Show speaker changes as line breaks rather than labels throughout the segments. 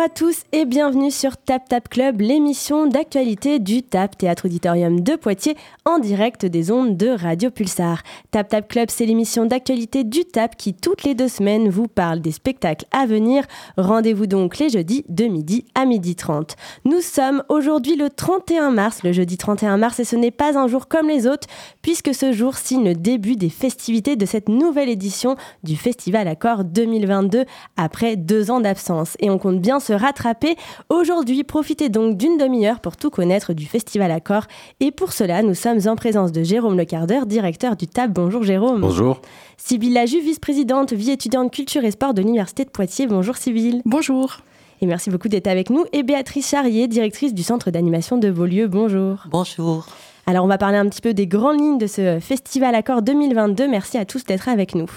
Bonjour à tous et bienvenue sur Tap Tap Club, l'émission d'actualité du TAP Théâtre Auditorium de Poitiers en direct des ondes de Radio Pulsar. Tap Tap Club, c'est l'émission d'actualité du TAP qui toutes les deux semaines vous parle des spectacles à venir. Rendez-vous donc les jeudis de midi à midi 30. Nous sommes aujourd'hui le 31 mars, le jeudi 31 mars et ce n'est pas un jour comme les autres puisque ce jour signe le début des festivités de cette nouvelle édition du Festival Accord 2022 après deux ans d'absence. Et on compte bien se rattraper. Aujourd'hui, profitez donc d'une demi-heure pour tout connaître du Festival Accord. Et pour cela, nous sommes en présence de Jérôme Lecardeur, directeur du TAB. Bonjour Jérôme.
Bonjour.
Sybille Laju, vice-présidente vie étudiante culture et sport de l'Université de Poitiers. Bonjour Sybille.
Bonjour.
Et merci beaucoup d'être avec nous. Et Béatrice Charrier, directrice du centre d'animation de Beaulieu. Bonjour.
Bonjour.
Alors on va parler un petit peu des grandes lignes de ce Festival Accord 2022. Merci à tous d'être avec nous.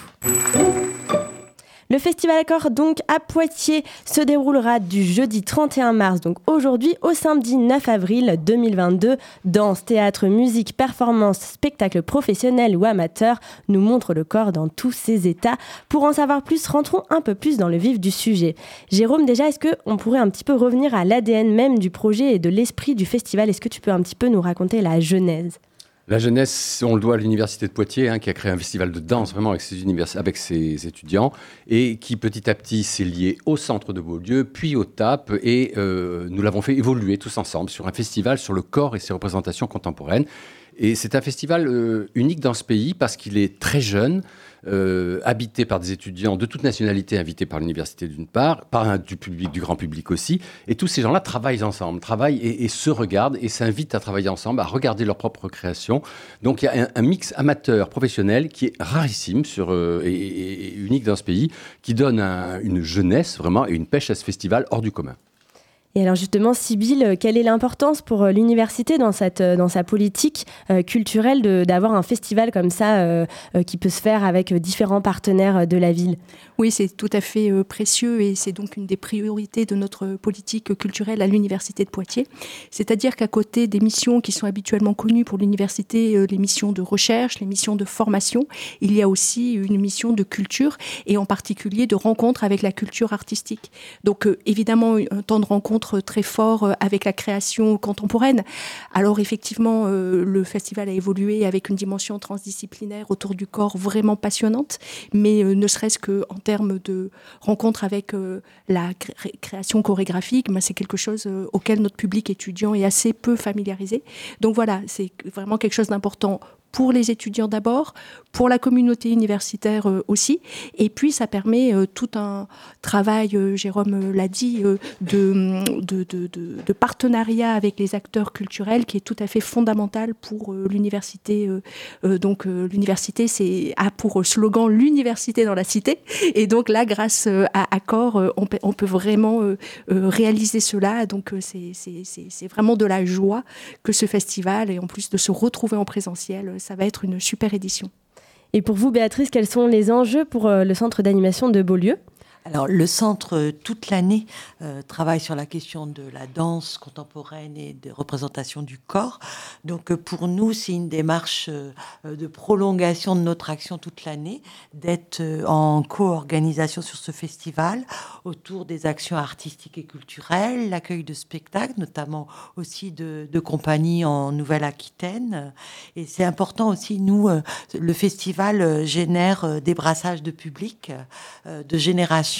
Le Festival Accord donc à Poitiers se déroulera du jeudi 31 mars, donc aujourd'hui, au samedi 9 avril 2022. Danse, théâtre, musique, performance, spectacle professionnel ou amateur nous montre le corps dans tous ses états. Pour en savoir plus, rentrons un peu plus dans le vif du sujet. Jérôme, déjà, est-ce qu'on pourrait un petit peu revenir à l'ADN même du projet et de l'esprit du festival? Est-ce que tu peux un petit peu nous raconter la genèse?
La jeunesse, on le doit à l'université de Poitiers, hein, qui a créé un festival de danse vraiment avec ses, avec ses étudiants, et qui petit à petit s'est lié au centre de Beaulieu, puis au TAP, et euh, nous l'avons fait évoluer tous ensemble sur un festival sur le corps et ses représentations contemporaines. Et c'est un festival euh, unique dans ce pays parce qu'il est très jeune, euh, habité par des étudiants de toute nationalité invités par l'université d'une part, par du du grand public aussi. Et tous ces gens-là travaillent ensemble, travaillent et, se regardent et s'invitent à travailler ensemble, à regarder leur propre création. Donc il y a un, mix amateur-professionnel qui est rarissime sur, euh, et, unique dans ce pays, qui donne une jeunesse vraiment et une pêche à ce festival hors du commun.
Et alors justement, Sybille, quelle est l'importance pour euh, l'université dans, cette, euh, dans sa politique euh, culturelle d'avoir un festival comme ça qui peut se faire avec différents partenaires de la ville?
Oui, c'est tout à fait précieux et c'est donc une des priorités de notre politique culturelle à l'université de Poitiers. C'est-à-dire qu'à côté des missions qui sont habituellement connues pour l'université, les missions de recherche, les missions de formation, il y a aussi une mission de culture et en particulier de rencontre avec la culture artistique. Donc évidemment, un temps de rencontre très fort euh, avec la création contemporaine. Alors effectivement, euh, le festival a évolué avec une dimension transdisciplinaire autour du corps vraiment passionnante, mais euh, ne serait-ce qu'en termes de rencontre avec la création chorégraphique, ben, c'est quelque chose auquel notre public étudiant est assez peu familiarisé. Donc voilà, c'est vraiment quelque chose d'important pour les étudiants d'abord, pour la communauté universitaire euh, aussi. Et puis, ça permet euh, tout un travail, euh, Jérôme l'a dit, de, partenariat avec les acteurs culturels qui est tout à fait fondamental pour l'université. donc, l'université c'est, a pour slogan l'université dans la cité. Et donc là, grâce à Accor, on, peut, vraiment réaliser cela. Donc, c'est vraiment de la joie que ce festival, et en plus de se retrouver en présentiel, ça va être une super édition.
Et pour vous, Béatrice, quels sont les enjeux pour euh, le centre d'animation de Beaulieu?
Alors, le centre, euh, toute l'année, euh, travaille sur la question de la danse contemporaine et des représentations du corps. Donc, euh, pour nous, c'est une démarche de prolongation de notre action toute l'année, d'être en co-organisation sur ce festival autour des actions artistiques et culturelles, l'accueil de spectacles, notamment aussi de, de compagnies en Nouvelle-Aquitaine. Et c'est important aussi, nous, le festival génère des brassages de public, de génération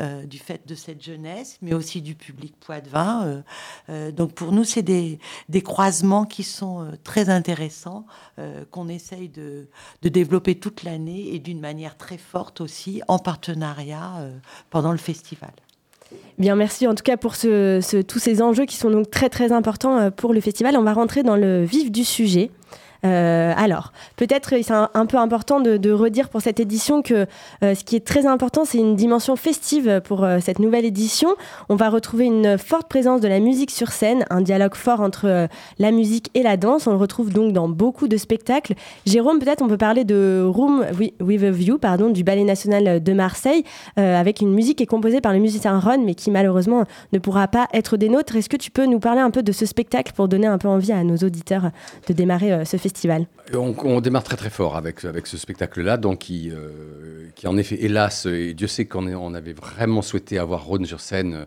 euh, du fait de cette jeunesse, mais aussi du public poitevin. Euh, euh, donc pour nous, c'est des, croisements qui sont très intéressants, qu'on essaye de, développer toute l'année et d'une manière très forte aussi, en partenariat pendant le festival.
Bien, merci en tout cas pour tous ces enjeux qui sont donc très très importants pour le festival. On va rentrer dans le vif du sujet. Euh, alors, peut-être c'est un, peu important de, redire pour cette édition que euh, ce qui est très important, c'est une dimension festive pour euh, cette nouvelle édition. On va retrouver une forte présence de la musique sur scène, un dialogue fort entre la musique et la danse. On le retrouve donc dans beaucoup de spectacles. Jérôme, peut-être on peut parler de Room with a View, pardon, du Ballet National de Marseille, avec une musique qui est composée par le musicien Ron, mais qui malheureusement ne pourra pas être des nôtres. Est-ce que tu peux nous parler un peu de ce spectacle pour donner un peu envie à nos auditeurs de démarrer ce festival?
On, démarre très très fort avec, avec ce spectacle-là, donc qui, qui en effet, hélas, et Dieu sait qu'on on avait vraiment souhaité avoir Rhône sur scène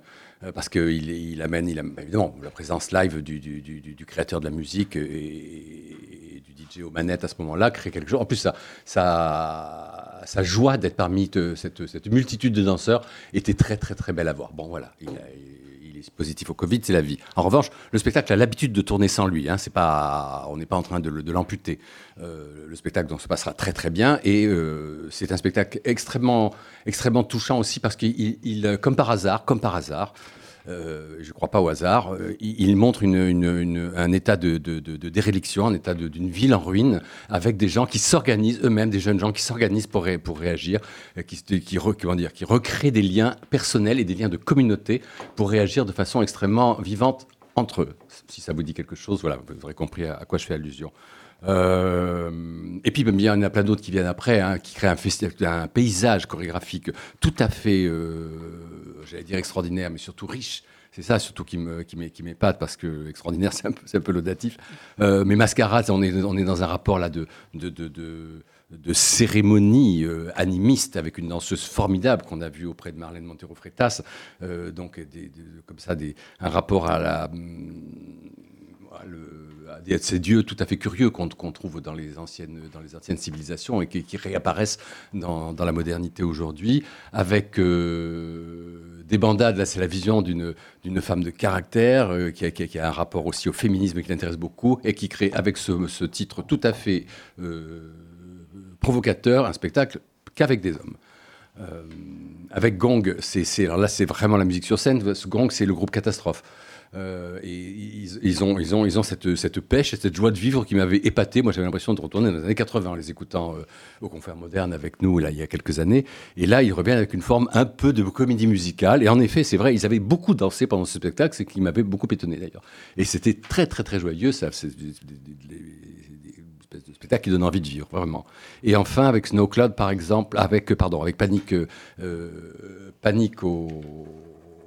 parce qu'il il amène, il évidemment la présence live du, créateur de la musique et, du DJ aux manettes à ce moment-là crée quelque chose. En plus, ça, sa joie d'être parmi cette, multitude de danseurs était très très très belle à voir. Bon voilà, il, est positif au Covid, c'est la vie. En revanche, le spectacle a l'habitude de tourner sans lui. Hein, c'est pas, on n'est pas en train de, l'amputer. Euh, le spectacle donc, se passera très très bien et euh, c'est un spectacle extrêmement extrêmement touchant aussi parce qu'il, comme par hasard, comme par hasard, euh, je ne crois pas au hasard, euh, il, montre un état de, déréliction, un état d'une ville en ruine, avec des gens qui s'organisent eux-mêmes, des jeunes gens qui s'organisent pour, pour réagir, euh, qui, qui, dire, qui recréent des liens personnels et des liens de communauté pour réagir de façon extrêmement vivante entre eux. Si ça vous dit quelque chose, voilà, vous aurez compris à, quoi je fais allusion. Et puis, il y en a plein d'autres qui viennent après, hein, qui créent un, paysage chorégraphique tout à fait j'allais dire extraordinaire, mais surtout riche. C'est ça surtout qui m'épate parce que extraordinaire c'est un un peu laudatif. Euh, mais mascarade, on est on est dans un rapport là de de, de, de, cérémonie euh, animiste avec une danseuse formidable qu'on a vue auprès de Marlène Montero Freitas. Euh, donc comme ça un rapport à la à ces dieux tout à fait curieux qu'on trouve dans les, anciennes, civilisations et qui, réapparaissent dans, la modernité aujourd'hui, avec euh, des bandades, là c'est la vision d'une femme de caractère, euh, qui, a, un rapport aussi au féminisme qui l'intéresse beaucoup, et qui crée avec ce, titre tout à fait euh, provocateur un spectacle qu'avec des hommes. avec Gong, là c'est vraiment la musique sur scène. Ce Gong, c'est le groupe Catastrophe. Euh, et ils, ont, cette, pêche et cette joie de vivre qui m'avait épaté. Moi, j'avais l'impression de retourner dans les années 80 en les écoutant euh, au Confère Moderne avec nous, il y a quelques années. Et là, ils reviennent avec une forme un peu de comédie musicale. Et en effet, c'est vrai, ils avaient beaucoup dansé pendant ce spectacle, ce qui m'avait beaucoup étonné d'ailleurs. Et c'était très, très, très joyeux. Ça, c'est des, de spectacle qui donne envie de vivre, vraiment. Et enfin, avec Snow Cloud, par exemple, avec, pardon, avec Panique, euh, Panique au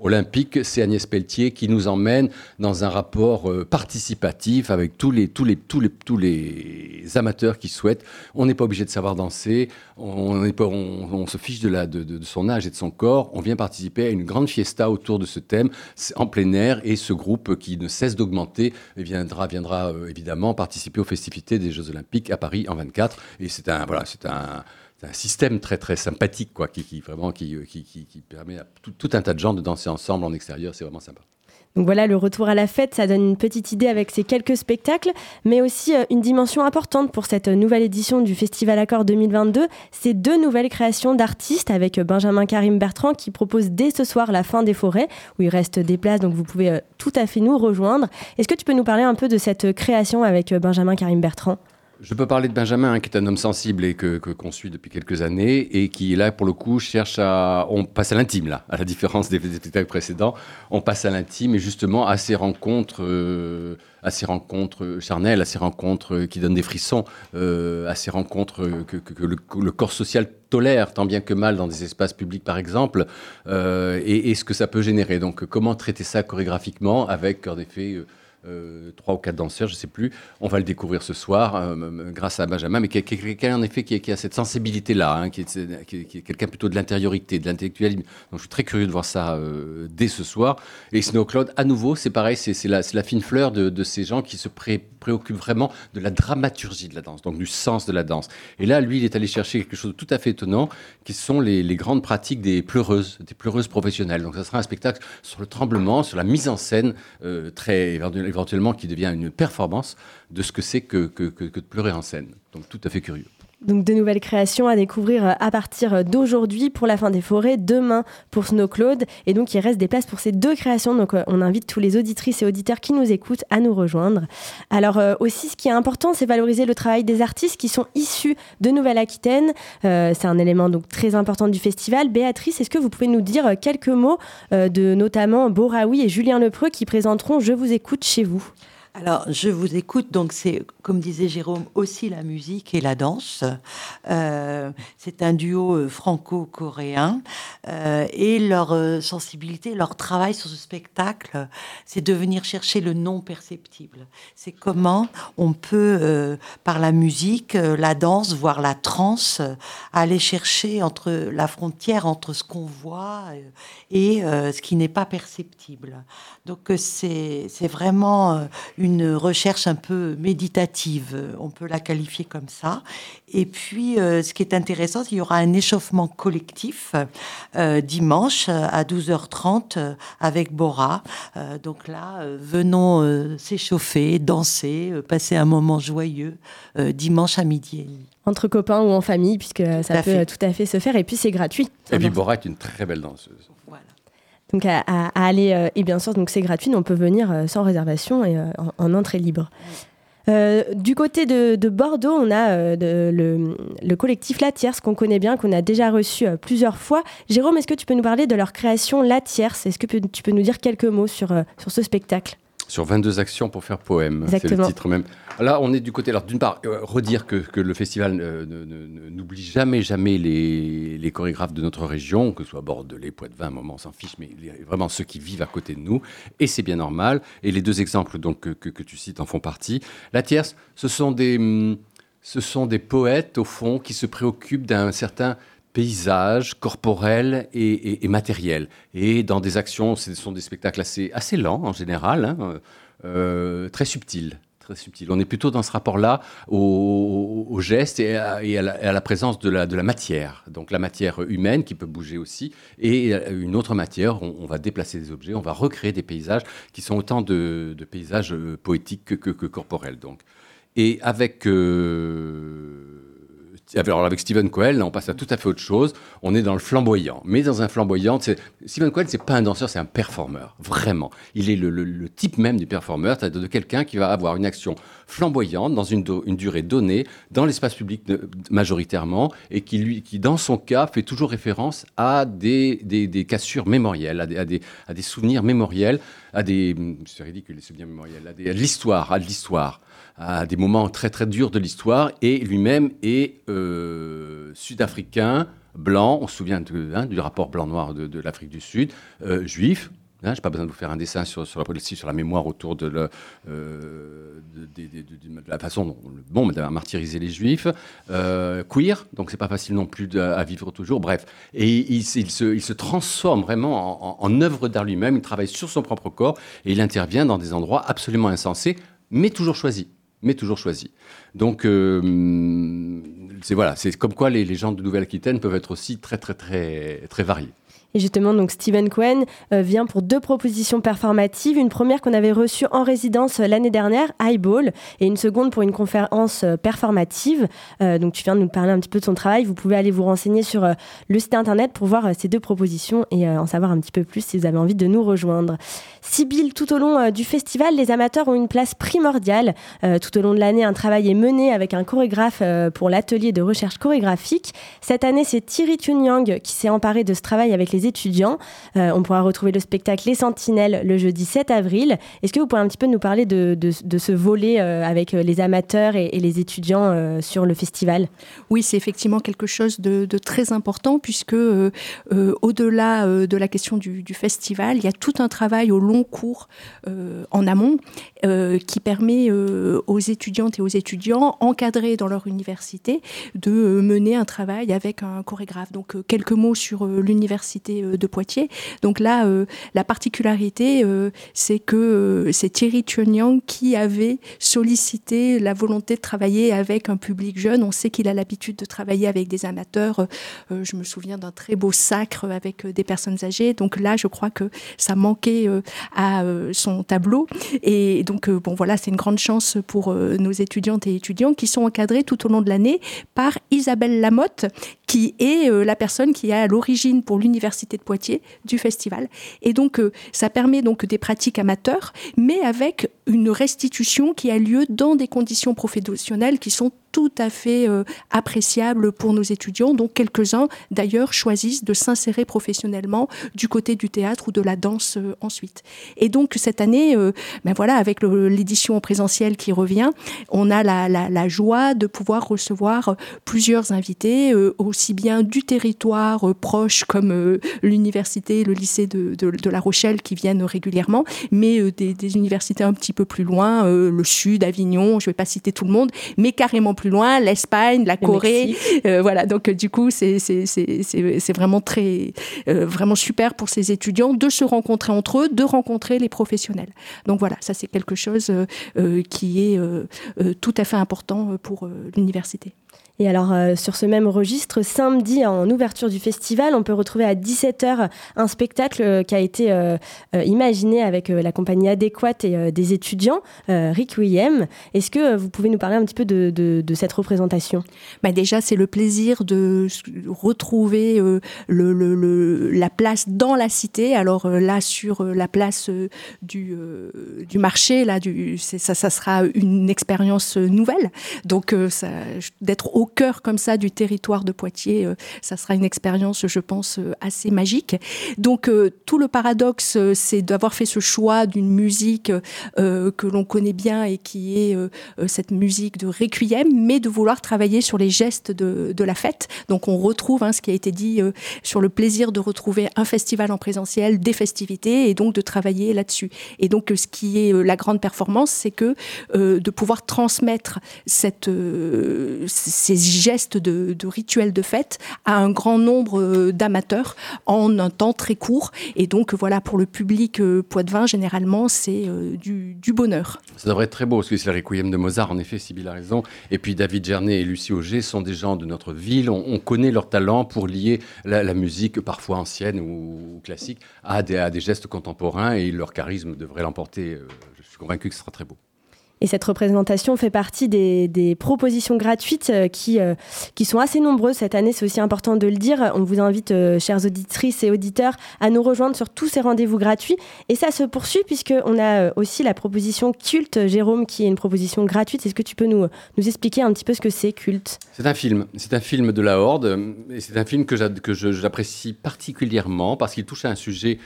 olympique, c'est Agnès Pelletier qui nous emmène dans un rapport euh, participatif avec tous les, tous, les, tous, les, tous les amateurs qui souhaitent. On n'est pas obligé de savoir danser, on, pas, on, se fiche de, la, de, son âge et de son corps. On vient participer à une grande fiesta autour de ce thème en plein air et ce groupe qui ne cesse d'augmenter viendra, viendra euh, évidemment participer aux festivités des Jeux Olympiques à Paris en 24. Et c'est un, voilà, c'est un un système très très sympathique quoi, qui, qui vraiment qui, euh, qui, qui, permet à tout, tout, un tas de gens de danser ensemble en extérieur. C'est vraiment sympa.
Donc voilà, le retour à la fête, ça donne une petite idée avec ces quelques spectacles, mais aussi euh, une dimension importante pour cette nouvelle édition du Festival Accord 2022. C'est deux nouvelles créations d'artistes avec Benjamin Karim Bertrand qui propose dès ce soir La fin des forêts, où il reste des places, donc vous pouvez euh, tout à fait nous rejoindre. Est-ce que tu peux nous parler un peu de cette création avec Benjamin Karim Bertrand?
Je peux parler de Benjamin, hein, qui est un homme sensible et que qu'on suit depuis quelques années et qui là pour le coup cherche à, on passe à l'intime là, à la différence des, spectacles précédents, on passe à l'intime et justement à ces rencontres, euh, à ces rencontres charnelles, à ces rencontres qui donnent des frissons, euh, à ces rencontres que, le, corps social tolère tant bien que mal dans des espaces publics par exemple, euh, et, ce que ça peut générer. Donc comment traiter ça chorégraphiquement avec en effet euh, trois ou quatre danseurs, je ne sais plus. On va le découvrir ce soir euh, grâce à Benjamin, mais qui, en effet qui, a cette sensibilité-là, hein, qui est, quelqu'un plutôt de l'intériorité, de l'intellectualisme. Donc je suis très curieux de voir ça euh, dès ce soir. Et Snow Cloud, à nouveau, c'est pareil, c'est la, fine fleur de, ces gens qui se préoccupent vraiment de la dramaturgie de la danse, donc du sens de la danse. Et là, lui, il est allé chercher quelque chose de tout à fait étonnant, qui sont les, grandes pratiques des pleureuses, des pleureuses professionnelles. Donc ça sera un spectacle sur le tremblement, sur la mise en scène très éventuellement qui devient une performance de ce que c'est que, que, de pleurer en scène. Donc tout à fait curieux.
Donc de nouvelles créations à découvrir euh, à partir d'aujourd'hui pour la fin des forêts, demain pour Snow Claude. Et donc il reste des places pour ces deux créations. Donc euh, on invite tous les auditrices et auditeurs qui nous écoutent à nous rejoindre. Alors euh, aussi ce qui est important, c'est valoriser le travail des artistes qui sont issus de Nouvelle-Aquitaine. c'est un élément donc très important du festival. Béatrice, est-ce que vous pouvez nous dire quelques mots de notamment Boraoui et Julien Lepreux qui présenteront Je vous écoute chez vous?
Alors, je vous écoute. Donc, c'est, comme disait Jérôme, aussi la musique et la danse. Euh, c'est un duo euh, franco-coréen. Euh, et leur sensibilité, leur travail sur ce spectacle, c'est de venir chercher le non perceptible. C'est comment on peut, par la musique, la danse, voire la trance, aller chercher entre la frontière entre ce qu'on voit et ce qui n'est pas perceptible. Donc, c'est, c'est vraiment une une recherche un peu méditative, on peut la qualifier comme ça. Et puis, euh, ce qui est intéressant, il y aura un échauffement collectif euh, dimanche à 12h30 euh, avec Bora. donc là, venons s'échauffer, danser, passer un moment joyeux dimanche à midi
entre copains ou en famille, puisque ça peut tout à fait se faire. Et puis c'est gratuit.
Et puis Bora est une très belle danseuse.
Donc à, aller. Euh, et bien sûr, c'est gratuit, on peut venir euh, sans réservation et euh, en, entrée libre. du côté de, Bordeaux, on a le, collectif La Tierce qu'on connaît bien, qu'on a déjà reçu plusieurs fois. Jérôme, est-ce que tu peux nous parler de leur création La Tierce? Est-ce que tu peux nous dire quelques mots sur ce spectacle?
Sur 22 actions pour faire poème, c'est le titre même. Là, on est du côté, alors d'une part, euh, redire que, que, le festival n'oublie jamais, jamais les, les, chorégraphes de notre région, que ce soit Bordelais, Poitvin, moment, on s'en fiche, mais vraiment ceux qui vivent à côté de nous, et c'est bien normal. Et les deux exemples donc, que, que, tu cites en font partie. La tierce, ce sont des, hum, ce sont des poètes, au fond, qui se préoccupent d'un certain paysage corporel et, et, matériel. Et dans des actions, ce sont des spectacles assez, assez lents en général, hein, euh, très subtils. Très subtil. On est plutôt dans ce rapport-là au, au, geste et, à, la, présence de la, de la, matière. Donc la matière humaine qui peut bouger aussi, et une autre matière, on, va déplacer des objets, on va recréer des paysages qui sont autant de, paysages euh, poétiques que, que, corporels. Donc. Et avec... Euh, alors avec Stephen Cohen, on passe à tout à fait autre chose. On est dans le flamboyant. Mais dans un flamboyant, Stephen Cohen, c'est pas un danseur, c'est un performeur. Vraiment. Il est le, type même du performeur, c'est-à-dire de quelqu'un qui va avoir une action flamboyante dans une, durée donnée, dans l'espace public majoritairement, et qui, dans son cas, fait toujours référence à des, cassures mémorielles, à des, souvenirs mémoriels, à des. C'est ridicule, les souvenirs mémoriels, à, l'histoire, à l'histoire à des moments très très durs de l'histoire et lui-même est euh, sud-africain, blanc, on se souvient hein, du rapport blanc-noir de, l'Afrique du Sud, euh, juif. Hein, je n'ai pas besoin de vous faire un dessin sur, la, sur la mémoire autour euh, de, la façon dont le bon a martyrisé les juifs. queer, donc c'est pas facile non plus à vivre toujours. Bref, et il, se, transforme vraiment en, en œuvre d'art lui-même. Il travaille sur son propre corps et il intervient dans des endroits absolument insensés, mais toujours choisis mais toujours choisi. Donc, euh, c'est voilà, c'est comme quoi les, les gens de Nouvelle-Aquitaine peuvent être aussi très, très, très, très variés.
Et justement, donc Steven Cohen euh, vient pour deux propositions performatives. Une première qu'on avait reçue en résidence euh, l'année dernière, Highball, et une seconde pour une conférence euh, performative. donc tu viens de nous parler un petit peu de son travail. Vous pouvez aller vous renseigner sur le site internet pour voir ces deux propositions et en savoir un petit peu plus si vous avez envie de nous rejoindre. Sibyl, tout au long du festival, les amateurs ont une place primordiale. tout au long de l'année, un travail est mené avec un chorégraphe pour l'atelier de recherche chorégraphique. Cette année, c'est Thierry Tunyang qui s'est emparé de ce travail avec les étudiants. Euh, on pourra retrouver le spectacle Les Sentinelles le jeudi 7 avril. Est-ce que vous pourriez un petit peu nous parler de, ce volet euh, avec euh, les amateurs et, les étudiants sur le festival?
Oui, c'est effectivement quelque chose de, très important puisque au-delà de la question du, festival, il y a tout un travail au long cours en amont qui permet aux étudiantes et aux étudiants encadrés dans leur université de mener un travail avec un chorégraphe. Donc quelques mots sur l'université euh, de Poitiers. Donc là, euh, la particularité, euh, c'est que c'est Thierry Chuanyang qui avait sollicité la volonté de travailler avec un public jeune. On sait qu'il a l'habitude de travailler avec des amateurs. je me souviens d'un très beau sacre avec des personnes âgées. Donc là, je crois que ça manquait à son tableau. Et donc, bon, voilà, c'est une grande chance pour nos étudiantes et étudiants qui sont encadrés tout au long de l'année par Isabelle Lamotte, qui est la personne qui est à l'origine pour l'université de Poitiers du festival. Et donc, euh, ça permet donc des pratiques amateurs, mais avec une restitution qui a lieu dans des conditions professionnelles qui sont tout à fait appréciables pour nos étudiants, dont quelques-uns d'ailleurs choisissent de s'insérer professionnellement du côté du théâtre ou de la danse ensuite. Et donc cette année, ben voilà, avec l'édition présentielle qui revient, on a la, la, joie de pouvoir recevoir plusieurs invités, aussi bien du territoire proche comme l'université, le lycée de, de, La Rochelle qui viennent régulièrement, mais euh, des, universités un petit peu plus loin, euh, le sud, Avignon, je ne vais pas citer tout le monde, mais carrément plus loin, l'Espagne, la Corée. Euh, voilà, donc du coup, c'est vraiment très, vraiment super pour ces étudiants de se rencontrer entre eux, de rencontrer les professionnels. Donc voilà, ça c'est quelque chose qui est tout à fait important pour l'université.
Et alors, euh, sur ce même registre, samedi, en ouverture du festival, on peut retrouver à 17h un spectacle euh, qui a été euh, imaginé avec la compagnie adéquate et des étudiants, Rick William. Est-ce que vous pouvez nous parler un petit peu de, cette représentation?
Bah Déjà, c'est le plaisir de retrouver la place dans la cité. Alors là, sur la place du, marché, là, ça, ça sera une expérience nouvelle. Donc, d'être au cœur comme ça du territoire de Poitiers, euh, ça sera une expérience, je pense, euh, assez magique. Donc euh, tout le paradoxe, c'est d'avoir fait ce choix d'une musique que l'on connaît bien et qui est cette musique de requiem, mais de vouloir travailler sur les gestes de, de la fête. Donc on retrouve hein, ce qui a été dit sur le plaisir de retrouver un festival en présentiel, des festivités, et donc de travailler là-dessus. Et donc ce qui est la grande performance, c'est que de pouvoir transmettre cette, ces gestes de, rituels de fête à un grand nombre euh, d'amateurs en un temps très court. Et donc voilà, pour le public euh, Poitvin, généralement, c'est euh, du, bonheur.
Ça devrait être très beau, parce que c'est le requiem de Mozart, en effet, Sybille a raison. Et puis David Gernet et Lucie Auger sont des gens de notre ville. On, connaît leur talent pour lier la, musique, parfois ancienne ou, classique, à des, à des, gestes contemporains, et leur charisme devrait l'emporter. Je suis convaincu que ce sera très beau.
Et cette représentation fait partie des, propositions gratuites euh, qui, euh, qui sont assez nombreuses cette année, c'est aussi important de le dire. On vous invite, euh, chères auditrices et auditeurs, à nous rejoindre sur tous ces rendez-vous gratuits. Et ça se poursuit puisqu'on a aussi la proposition Culte, Jérôme, qui est une proposition gratuite. Est-ce que tu peux nous, nous expliquer un petit peu ce que c'est Culte?
C'est un film. C'est un film de la Horde. Et c'est un film que j'apprécie particulièrement parce qu'il touche à un sujet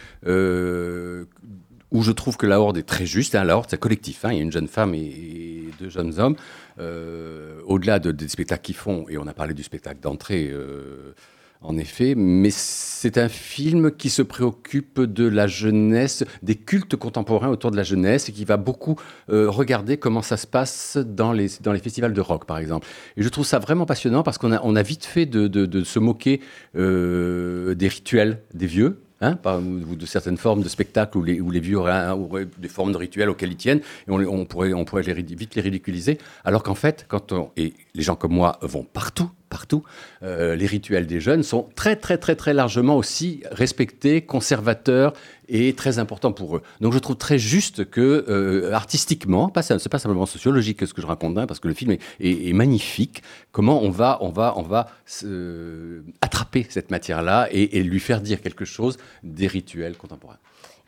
où je trouve que la Horde est très juste. Hein, la Horde, c'est collectif. Hein, il y a une jeune femme et, deux jeunes hommes. Euh, au-delà des spectacles qu'ils font, et on a parlé du spectacle d'entrée, euh, en effet, mais c'est un film qui se préoccupe de la jeunesse, des cultes contemporains autour de la jeunesse, et qui va beaucoup euh, regarder comment ça se passe dans les, festivals de rock, par exemple. Et je trouve ça vraiment passionnant parce qu'on a, vite fait de, se moquer des rituels des vieux, Hein, ou de certaines formes de spectacles où les, où les vieux auraient, des formes de rituels auxquels ils tiennent, et on, pourrait, on pourrait vite les ridiculiser. Alors qu'en fait, quand on, et les gens comme moi vont partout, partout, euh, les rituels des jeunes sont très, très, très, très largement aussi respectés, conservateurs et très importants pour eux. Donc je trouve très juste que, euh, artistiquement, pas, c'est pas simplement sociologique ce que je raconte, hein, parce que le film est, magnifique, comment on va, on va, on va attraper cette matière-là et lui faire dire quelque chose des rituels contemporains.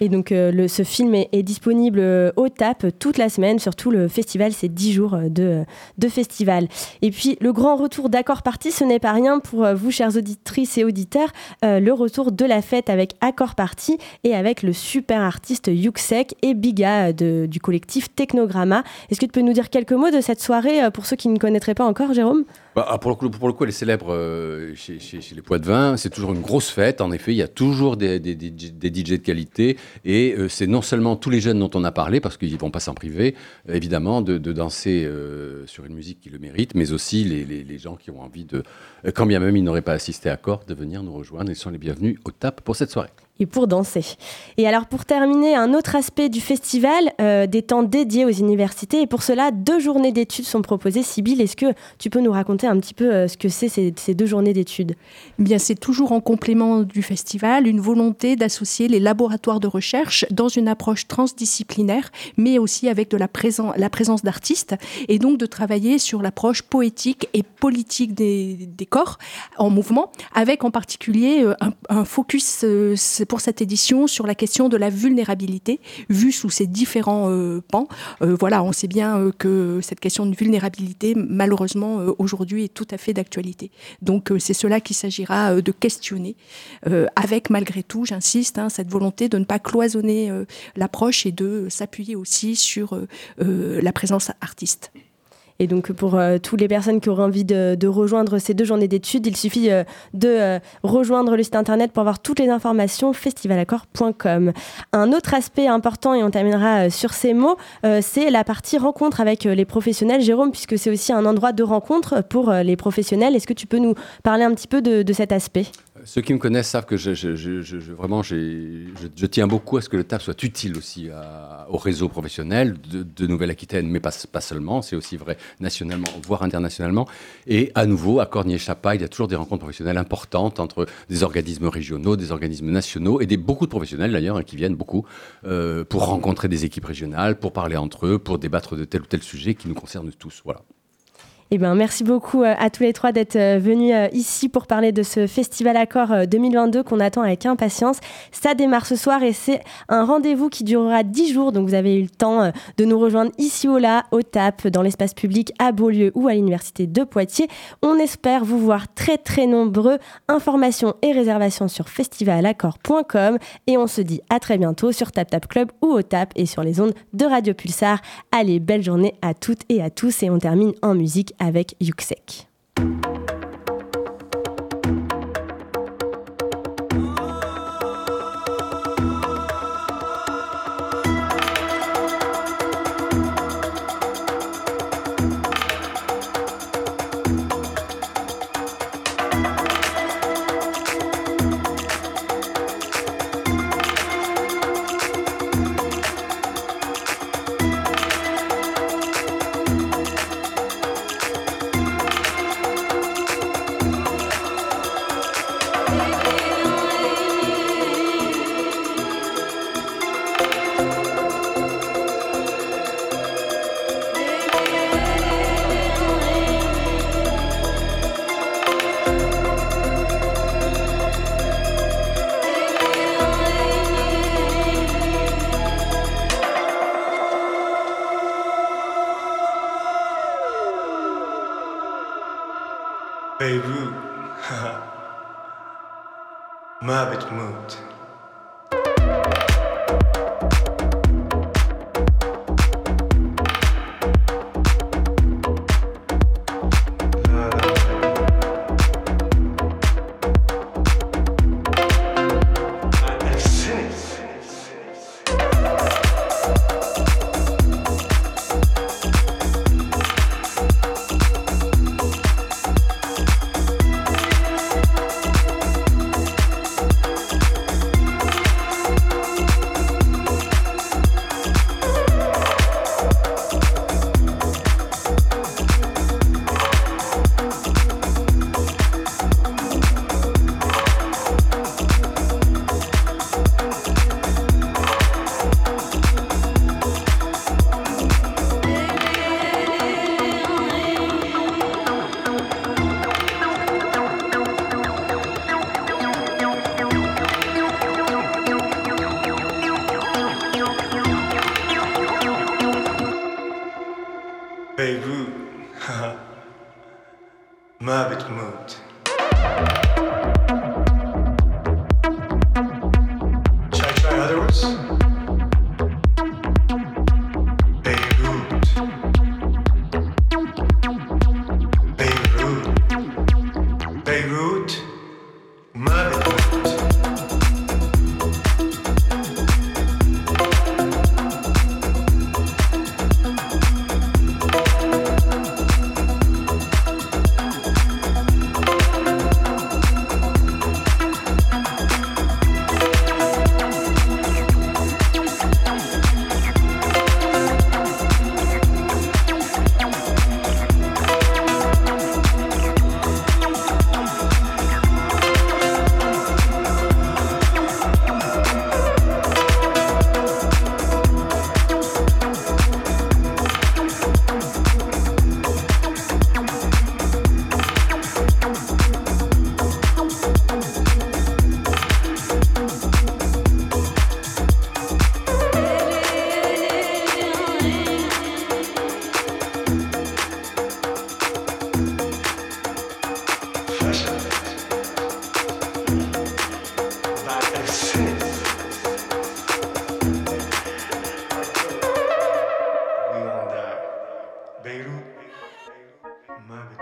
Et donc, euh, ce film est, disponible euh, au TAP toute la semaine, surtout le festival, c'est 10 jours euh, de, de festival. Et puis, le grand retour d'Accord Party, ce n'est pas rien pour vous, chères auditrices et auditeurs, le retour de la fête avec Accord Party et avec le super artiste Yuxek et Biga du collectif Technogramma. Est-ce que tu peux nous dire quelques mots de cette soirée pour ceux qui ne connaîtraient pas encore, Jérôme?
Bah, ah, pour, le coup, pour le elle est célèbre chez, chez, les Poids-de-Vin. C'est toujours une grosse fête. En effet, il y a toujours des, des, de qualité. Et euh, c'est non seulement tous les jeunes dont on a parlé, parce qu'ils ne vont pas s'en priver, évidemment, de, danser euh, sur une musique qui le mérite, mais aussi les, les, gens qui ont envie de, quand bien même ils n'auraient pas assisté à Corps, de venir nous rejoindre. Ils sont les bienvenus au TAP pour cette soirée
et pour danser. Et alors pour terminer, un autre aspect du festival, euh, des temps dédiés aux universités. Et pour cela, deux journées d'études sont proposées. Sybille, est-ce que tu peux nous raconter un petit peu euh, ce que c'est ces, deux journées d'études?
Eh Bien, c'est toujours en complément du festival une volonté d'associer les laboratoires de recherche dans une approche transdisciplinaire, mais aussi avec de la, présence d'artistes, et donc de travailler sur l'approche poétique et politique des, corps en mouvement, avec en particulier euh, un focus pour cette édition sur la question de la vulnérabilité, vue sous ses différents pans. voilà, on sait bien que cette question de vulnérabilité, malheureusement, aujourd'hui, est tout à fait d'actualité. Donc, c'est cela qu'il s'agira de questionner, avec malgré tout, j'insiste, hein, cette volonté de ne pas cloisonner l'approche et de s'appuyer aussi sur la présence artiste.
Et donc pour euh, toutes les personnes qui auraient envie de, rejoindre ces deux journées d'études, il suffit euh, de euh, rejoindre le site internet pour avoir toutes les informations festivalaccord.com. Un autre aspect important, et on terminera sur ces mots, c'est la partie rencontre avec les professionnels. Jérôme, puisque c'est aussi un endroit de rencontre pour les professionnels, est-ce que tu peux nous parler un petit peu de cet aspect?
Ceux qui me connaissent savent que je, vraiment, je, tiens beaucoup à ce que le TAP soit utile aussi au réseau professionnel de, Nouvelle-Aquitaine, mais pas, seulement, c'est aussi vrai nationalement, voire internationalement. Et à nouveau, à Cornier-Chapa, il y a toujours des rencontres professionnelles importantes entre des organismes régionaux, des organismes nationaux et des, beaucoup de professionnels d'ailleurs hein, qui viennent beaucoup euh, pour rencontrer des équipes régionales, pour parler entre eux, pour débattre de tel ou tel sujet qui nous concerne tous. Voilà.
Eh ben, merci beaucoup euh, à tous les trois d'être euh, venus euh, ici pour parler de ce Festival Accord 2022 qu'on attend avec impatience. Ça démarre ce soir et c'est un rendez-vous qui durera 10 jours. Donc vous avez eu le temps de nous rejoindre ici ou là, au TAP, dans l'espace public à Beaulieu ou à l'Université de Poitiers. On espère vous voir très très nombreux. Informations et réservations sur festivalaccord.com et on se dit à très bientôt sur Tap Tap Club ou au TAP et sur les ondes de Radio Pulsar. Allez, belle journée à toutes et à tous et on termine en musique avec Yuxek.
Hey, vous. Ma bête